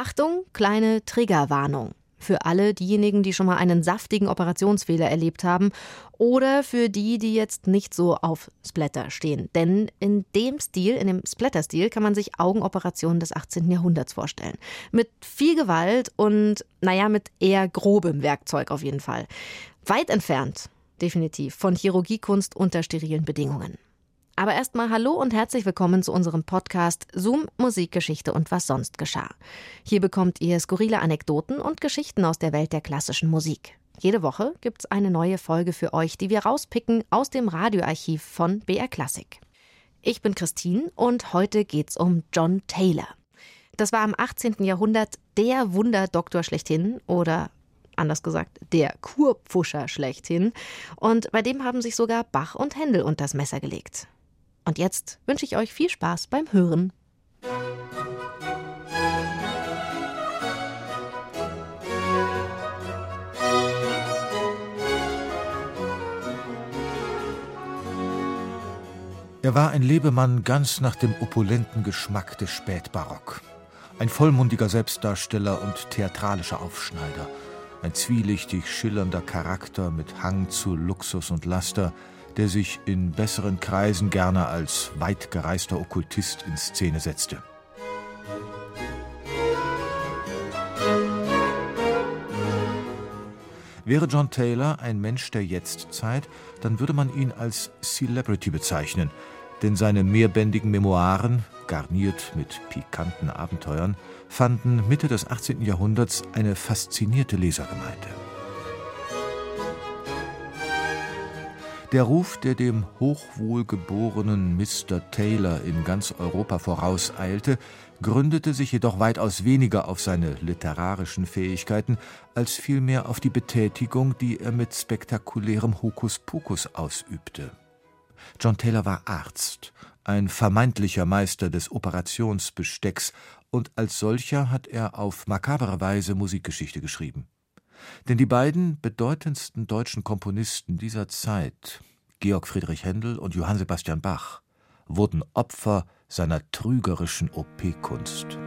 Achtung, kleine Triggerwarnung. Für alle diejenigen, die schon mal einen saftigen Operationsfehler erlebt haben oder für die, die jetzt nicht so auf Splatter stehen. Denn in dem Stil, in dem Splatter-Stil, kann man sich Augenoperationen des 18. Jahrhunderts vorstellen. Mit viel Gewalt und, naja, mit eher grobem Werkzeug auf jeden Fall. Weit entfernt, definitiv, von Chirurgiekunst unter sterilen Bedingungen. Aber erstmal hallo und herzlich willkommen zu unserem Podcast Zoom Musikgeschichte und was sonst geschah. Hier bekommt ihr skurrile Anekdoten und Geschichten aus der Welt der klassischen Musik. Jede Woche gibt's eine neue Folge für euch, die wir rauspicken aus dem Radioarchiv von BR Classic. Ich bin Christine und heute geht's um John Taylor. Das war im 18. Jahrhundert der Wunderdoktor schlechthin oder anders gesagt, der Kurpfuscher schlechthin. Und bei dem haben sich sogar Bach und Händel unters Messer gelegt. Und jetzt wünsche ich euch viel Spaß beim Hören. Er war ein Lebemann ganz nach dem opulenten Geschmack des Spätbarock. Ein vollmundiger Selbstdarsteller und theatralischer Aufschneider. Ein zwielichtig schillernder Charakter mit Hang zu Luxus und Laster, der sich in besseren Kreisen gerne als weitgereister Okkultist in Szene setzte. Wäre John Taylor ein Mensch der Jetztzeit, dann würde man ihn als Celebrity bezeichnen, denn seine mehrbändigen Memoiren, garniert mit pikanten Abenteuern, fanden Mitte des 18. Jahrhunderts eine faszinierte Lesergemeinde. Der Ruf, der dem hochwohlgeborenen Mr. Taylor in ganz Europa vorauseilte, gründete sich jedoch weitaus weniger auf seine literarischen Fähigkeiten, als vielmehr auf die Betätigung, die er mit spektakulärem Hokuspokus ausübte. John Taylor war Arzt, ein vermeintlicher Meister des Operationsbestecks, und als solcher hat er auf makabere Weise Musikgeschichte geschrieben. Denn die beiden bedeutendsten deutschen Komponisten dieser Zeit, Georg Friedrich Händel und Johann Sebastian Bach, wurden Opfer seiner trügerischen OP-Kunst.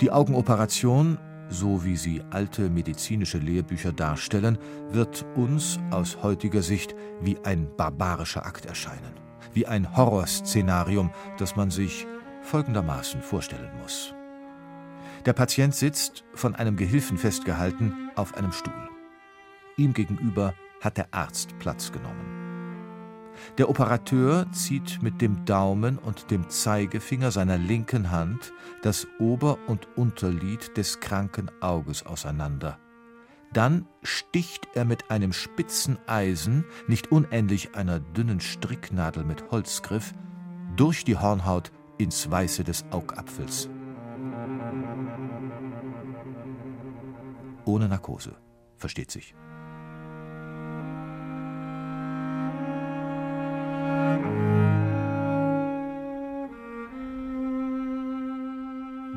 Die Augenoperation, so wie sie alte medizinische Lehrbücher darstellen, wird uns aus heutiger Sicht wie ein barbarischer Akt erscheinen, wie ein Horrorszenarium, das man sich folgendermaßen vorstellen muss. Der Patient sitzt, von einem Gehilfen festgehalten, auf einem Stuhl. Ihm gegenüber hat der Arzt Platz genommen. Der Operateur zieht mit dem Daumen und dem Zeigefinger seiner linken Hand das Ober- und Unterlid des kranken Auges auseinander. Dann sticht er mit einem spitzen Eisen, nicht unähnlich einer dünnen Stricknadel mit Holzgriff, durch die Hornhaut ins Weiße des Augapfels. Ohne Narkose, versteht sich.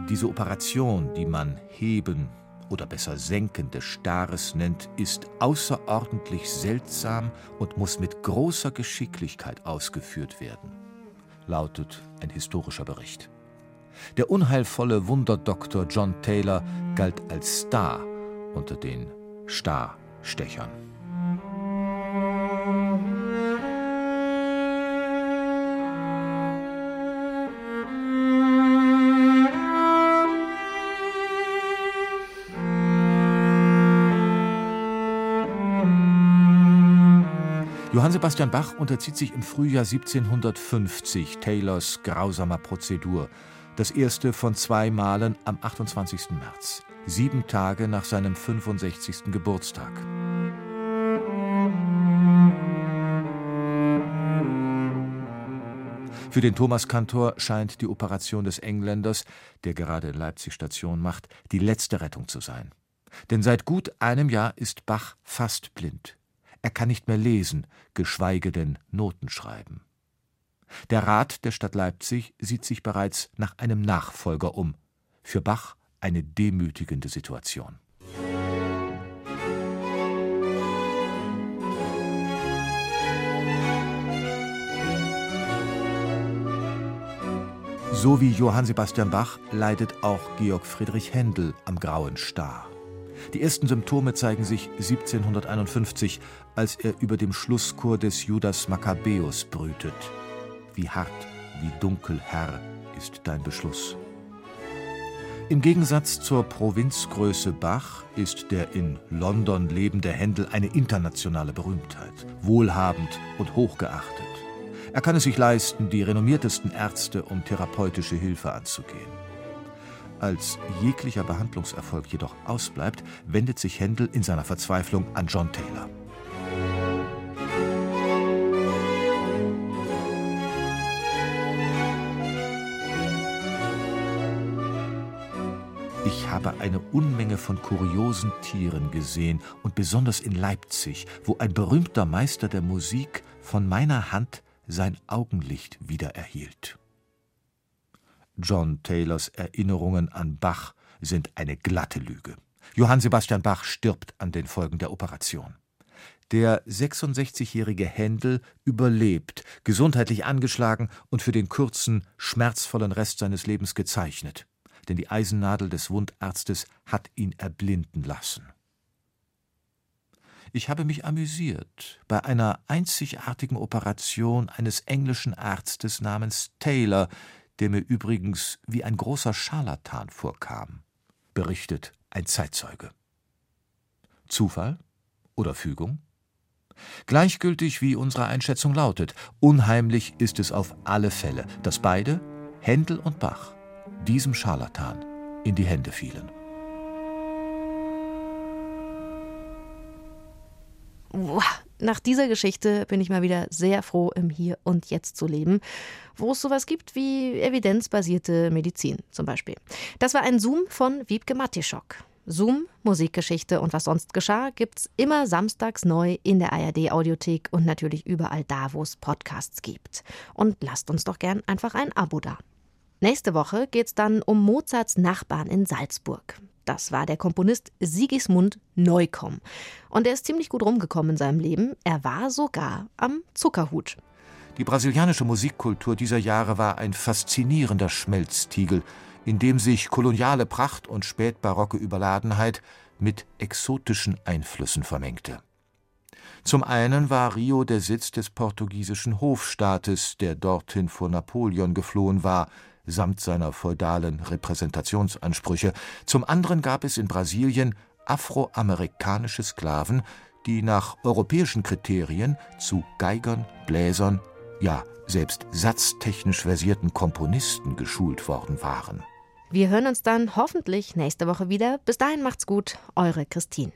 Diese Operation, die man Heben oder besser Senken des Staares nennt, ist außerordentlich seltsam und muss mit großer Geschicklichkeit ausgeführt werden, lautet ein historischer Bericht. Der unheilvolle Wunderdoktor John Taylor galt als Star unter den Starstechern. Johann Sebastian Bach unterzieht sich im Frühjahr 1750 Taylors grausamer Prozedur, das erste von zwei Malen am 28. März, sieben Tage nach seinem 65. Geburtstag. Für den Thomaskantor scheint die Operation des Engländers, der gerade in Leipzig Station macht, die letzte Rettung zu sein. Denn seit gut einem Jahr ist Bach fast blind. Er kann nicht mehr lesen, geschweige denn Noten schreiben. Der Rat der Stadt Leipzig sieht sich bereits nach einem Nachfolger um. Für Bach eine demütigende Situation. So wie Johann Sebastian Bach leidet auch Georg Friedrich Händel am grauen Star. Die ersten Symptome zeigen sich 1751, als er über dem Schlusschor des Judas Makkabäus brütet. Wie hart, wie dunkel, Herr, ist dein Beschluss. Im Gegensatz zur Provinzgröße Bach ist der in London lebende Händel eine internationale Berühmtheit, wohlhabend und hochgeachtet. Er kann es sich leisten, die renommiertesten Ärzte um therapeutische Hilfe anzugehen. Als jeglicher Behandlungserfolg jedoch ausbleibt, wendet sich Händel in seiner Verzweiflung an John Taylor. Ich habe eine Unmenge von kuriosen Tieren gesehen und besonders in Leipzig, wo ein berühmter Meister der Musik von meiner Hand sein Augenlicht wiedererhielt. John Taylors Erinnerungen an Bach sind eine glatte Lüge. Johann Sebastian Bach stirbt an den Folgen der Operation. Der 66-jährige Händel überlebt, gesundheitlich angeschlagen und für den kurzen, schmerzvollen Rest seines Lebens gezeichnet. Denn die Eisennadel des Wundarztes hat ihn erblinden lassen. Ich habe mich amüsiert bei einer einzigartigen Operation eines englischen Arztes namens Taylor, der mir übrigens wie ein großer Scharlatan vorkam, berichtet ein Zeitzeuge. Zufall oder Fügung? Gleichgültig wie unsere Einschätzung lautet, unheimlich ist es auf alle Fälle, dass beide, Händel und Bach, diesem Scharlatan in die Hände fielen. Nach dieser Geschichte bin ich mal wieder sehr froh, im Hier und Jetzt zu leben, wo es sowas gibt wie evidenzbasierte Medizin zum Beispiel. Das war ein Zoom von Wiebke Matischok. Zoom, Musikgeschichte und was sonst geschah, gibt's immer samstags neu in der ARD-Audiothek und natürlich überall da, wo es Podcasts gibt. Und lasst uns doch gern einfach ein Abo da. Nächste Woche geht's dann um Mozarts Nachbarn in Salzburg. Das war der Komponist Sigismund Neukomm. Und er ist ziemlich gut rumgekommen in seinem Leben. Er war sogar am Zuckerhut. Die brasilianische Musikkultur dieser Jahre war ein faszinierender Schmelztiegel, in dem sich koloniale Pracht und spätbarocke Überladenheit mit exotischen Einflüssen vermengte. Zum einen war Rio der Sitz des portugiesischen Hofstaates, der dorthin vor Napoleon geflohen war, samt seiner feudalen Repräsentationsansprüche. Zum anderen gab es in Brasilien afroamerikanische Sklaven, die nach europäischen Kriterien zu Geigern, Bläsern, ja selbst satztechnisch versierten Komponisten geschult worden waren. Wir hören uns dann hoffentlich nächste Woche wieder. Bis dahin macht's gut, eure Christine.